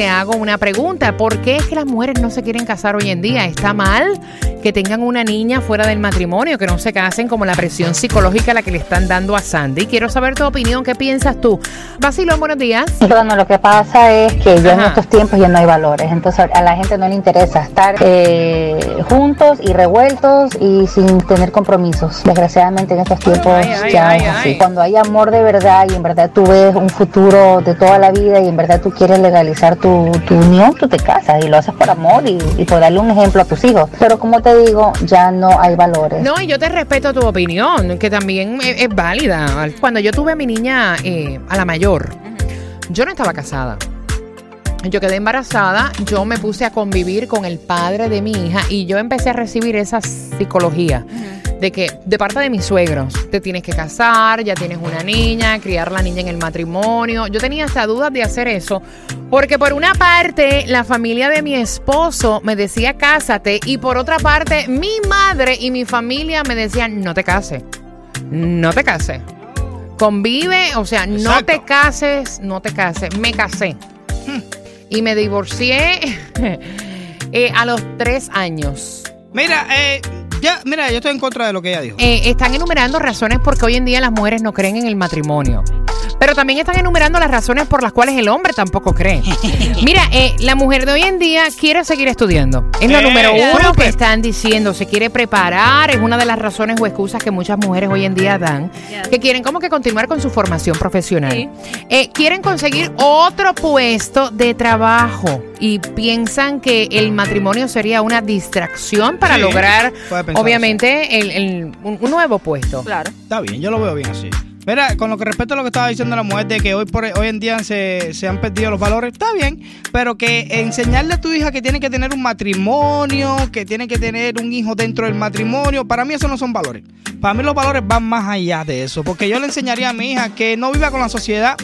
Te hago una pregunta. ¿Por qué es que las mujeres no se quieren casar hoy en día? ¿Está mal que tengan una niña fuera del matrimonio, que no se casen como la presión psicológica a la que le están dando a Sandy? Quiero saber tu opinión. ¿Qué piensas tú? Vacilón, buenos días. Bueno, lo que pasa es que ya en estos tiempos ya no hay valores, entonces a la gente no le interesa estar eh, juntos y revueltos y sin tener compromisos. Desgraciadamente en estos tiempos Ay, ay, ya ay, es así. Cuando hay amor de verdad y en verdad tú ves un futuro de toda la vida y en verdad tú quieres legalizar tu, tu unión, tú te casas y lo haces por amor y, y por darle un ejemplo a tus hijos. Pero como te digo, ya no hay valores. No, y yo te respeto tu opinión, que también es, válida. Cuando yo tuve a mi niña, eh, a la mayor, yo no estaba casada. Yo quedé embarazada, yo me puse a convivir con el padre de mi hija y yo empecé a recibir esa psicología de que de parte de mis suegros te tienes que casar, ya tienes una niña, criar la niña en el matrimonio. Yo tenía hasta dudas de hacer eso porque por una parte la familia de mi esposo me decía cásate y por otra parte mi madre y mi familia me decían no te cases, no te cases. Convive, o sea, no te cases, no te cases. Me casé y me divorcié eh, a los tres años. Mira, eh, ya, mira, yo estoy en contra de lo que ella dijo. Eh, están enumerando razones porque hoy en día las mujeres no creen en el matrimonio. Pero también están enumerando las razones por las cuales el hombre tampoco cree. Mira, eh, la mujer de hoy en día quiere seguir estudiando. Es lo Eh, número uno que están diciendo. Se quiere preparar. Es una de las razones o excusas que muchas mujeres hoy en día dan. Que quieren como que continuar con su formación profesional. Eh, quieren conseguir otro puesto de trabajo. Y piensan que el matrimonio sería una distracción para Sí, lograr, obviamente, el- el- un, un nuevo puesto. Claro. Está bien, yo lo veo bien así. Mira, con lo que respecto a lo que estaba diciendo la mujer de que hoy por hoy en día se, se han perdido los valores, está bien, pero que enseñarle a tu hija que tiene que tener un matrimonio, que tiene que tener un hijo dentro del matrimonio, para mí eso no son valores. Para mí los valores van más allá de eso, porque yo le enseñaría a mi hija que no viva con la sociedad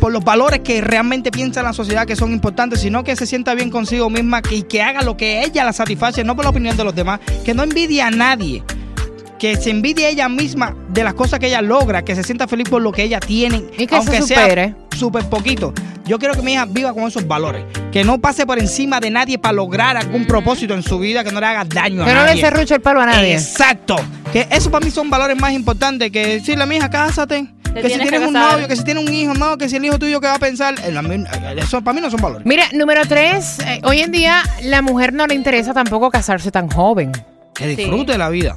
por los valores que realmente piensa la sociedad que son importantes, sino que se sienta bien consigo misma y que haga lo que ella la satisface, no por la opinión de los demás, que no envidie a nadie que se envidie ella misma de las cosas que ella logra, que se sienta feliz por lo que ella tiene, Y que aunque se supere. sea súper poquito. Yo quiero que mi hija viva con esos valores, que no pase por encima de nadie para lograr algún propósito en su vida, que no le haga daño Que a no le nadie. serruche el palo a nadie. Exacto. Que eso para mí son valores más importantes que decirle a mi hija, cásate. Que si tienes que un casar. novio, que si tienes un hijo, no, que si el hijo tuyo que va a pensar, Eh, mí- eso para mí no son valores. Mira, número tres, eh, hoy en día la mujer no le interesa tampoco casarse tan joven. Que disfrute la vida.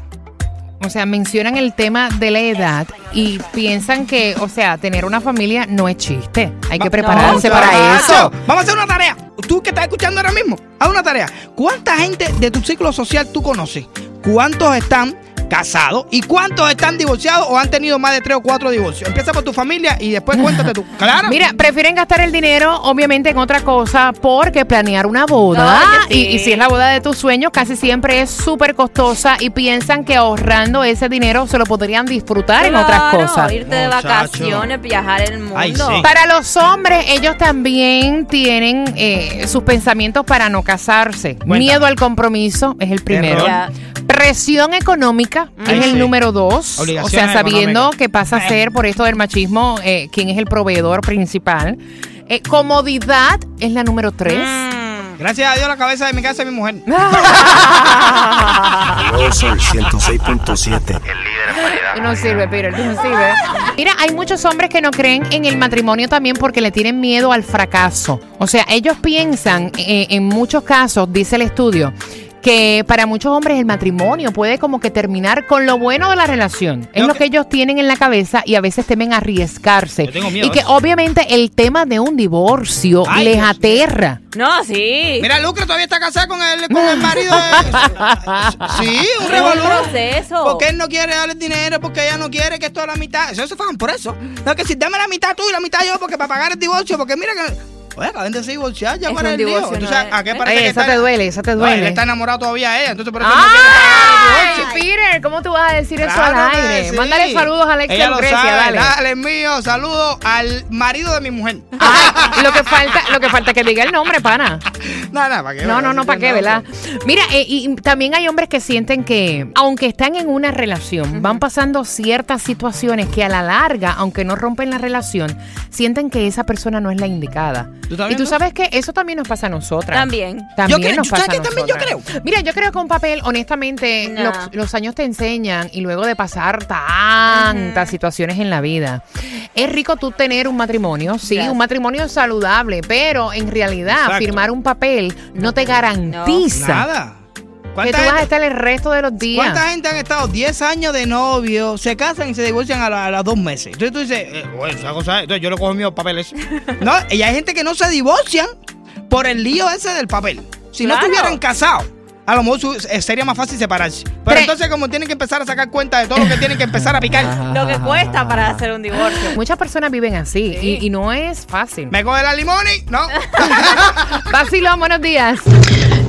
O sea, mencionan el tema de la edad y piensan que, o sea, tener una familia no es chiste. Hay que prepararse No, para eso. Vamos a hacer una tarea. Tú que estás escuchando ahora mismo, haz una tarea. ¿Cuánta gente de tu ciclo social tú conoces? ¿Cuántos están casados y cuántos están divorciados o han tenido más de tres o cuatro divorcios? Empieza por tu familia y después cuéntate tú. Claro. Mira, prefieren gastar el dinero, obviamente, en otra cosa porque planear una boda. Sí. y, y si es la boda de tus sueños, casi siempre es súper costosa y piensan que ahorrando ese dinero se lo podrían disfrutar en otras cosas. Irte de Muchacho. vacaciones, viajar el mundo. Ay, sí. Para los hombres, ellos también tienen eh, sus pensamientos para no casarse. Cuéntame. Miedo al compromiso es el primero. Error. Ya. Económica Ay, es el sí. número dos. O sea, sabiendo económicas. que pasa a ser por esto del machismo eh, quién es el proveedor principal. Eh, comodidad es la número tres. Mm. Gracias a Dios la cabeza de mi casa es mi mujer. Yo soy 106.7. Tú no sirve, Peter, tú no sirve. Mira, hay muchos hombres que no creen en el matrimonio también porque le tienen miedo al fracaso. O sea, ellos piensan, eh, en muchos casos, dice el estudio, que para muchos hombres el matrimonio puede como que terminar con lo bueno de la relación. Es lo que- que ellos tienen en la cabeza y a veces temen arriesgarse. Yo tengo miedo y que a obviamente el tema de un divorcio Ay, les Dios aterra. No, sí. Mira, Lucre todavía está casada con el, con el marido. de- Sí, un revolú. proceso. Porque él no quiere darle dinero, porque ella no quiere que esto es la mitad. Eso se fajan por eso. No, que si dame la mitad tú y la mitad yo, porque para pagar el divorcio, porque mira que. Oye, acaben de se divorciar, ya Es para el lío. divorcio, Entonces, no es- ¿a qué parece Ay, que esa está- te duele, esa te No, duele. él está enamorado todavía de ella, entonces por eso él no quiere pagar el ¡Ay, divorcio. Peter! ¿Cómo tú vas a decir eso al aire? sí. Mándale saludos a Alexa Ella lo Lucrecia, sabe, dale. dale mío, saludos al marido de mi mujer. Ay, lo que falta, lo que falta es que diga el nombre, pana. Nada, nada, ¿para qué? No, no, no, ¿para qué, no, verdad? Mira, eh, y también hay hombres que sienten que, aunque están en una relación, van pasando ciertas situaciones que a la larga, aunque no rompen la relación, sienten que esa persona no es la indicada. ¿Tú estás y tú sabes que eso también nos pasa a nosotras. También. También Yo creo- nos ¿sabes pasa también yo nosotras. Mira, yo creo que un papel, honestamente, No. los, los años te enseñan y luego de pasar tantas situaciones en la vida, es rico tú tener un matrimonio, sí, Yes. un matrimonio saludable, pero en realidad Exacto. firmar un papel no te garantiza Nada. Que ¿Cuánta tú vas a gente- estar el resto de los días. ¿Cuánta gente han estado 10 años de novio, se casan y se divorcian a, la- a las dos meses? Entonces tú dices, eh, bueno, esa cosa es- entonces yo le cojo mis papeles. No, y hay gente que no se divorcian por el lío ese del papel. Si no estuvieran casados, a lo mejor eh, sería más fácil separarse. Pero entonces como tienen que empezar a sacar cuenta de todo lo que tienen que empezar a picar. Lo que cuesta para hacer un divorcio. Muchas personas viven así Sí. y, y no es fácil. ¿Me coge la limoni? No. Vacilón, buenos días.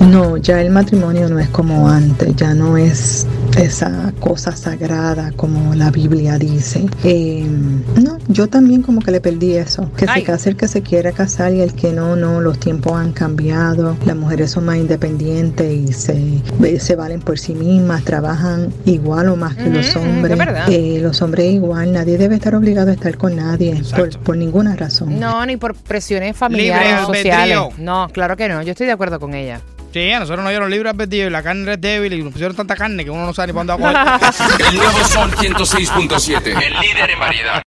No, ya el matrimonio no es como antes, ya no es esa cosa sagrada como la Biblia dice. Eh, no, yo también como que le perdí eso. Que Ay. se case el que se quiera casar y el que no, no, los tiempos han cambiado, las mujeres son más independientes y se, se valen por sí mismas, trabajan igual o más que los hombres. es verdad. Eh, los hombres igual, nadie debe estar obligado a estar con nadie por, por ninguna razón. No, ni por presiones familiares Libre o sociales. albedrío. No, claro que no. Yo estoy de acuerdo con ella. Sí, a nosotros nos dieron libre albedrío y la carne es débil y nos pusieron tanta carne que uno no sabe ni para dónde va a coger. El nuevo Sol 106.7. El líder en variedad.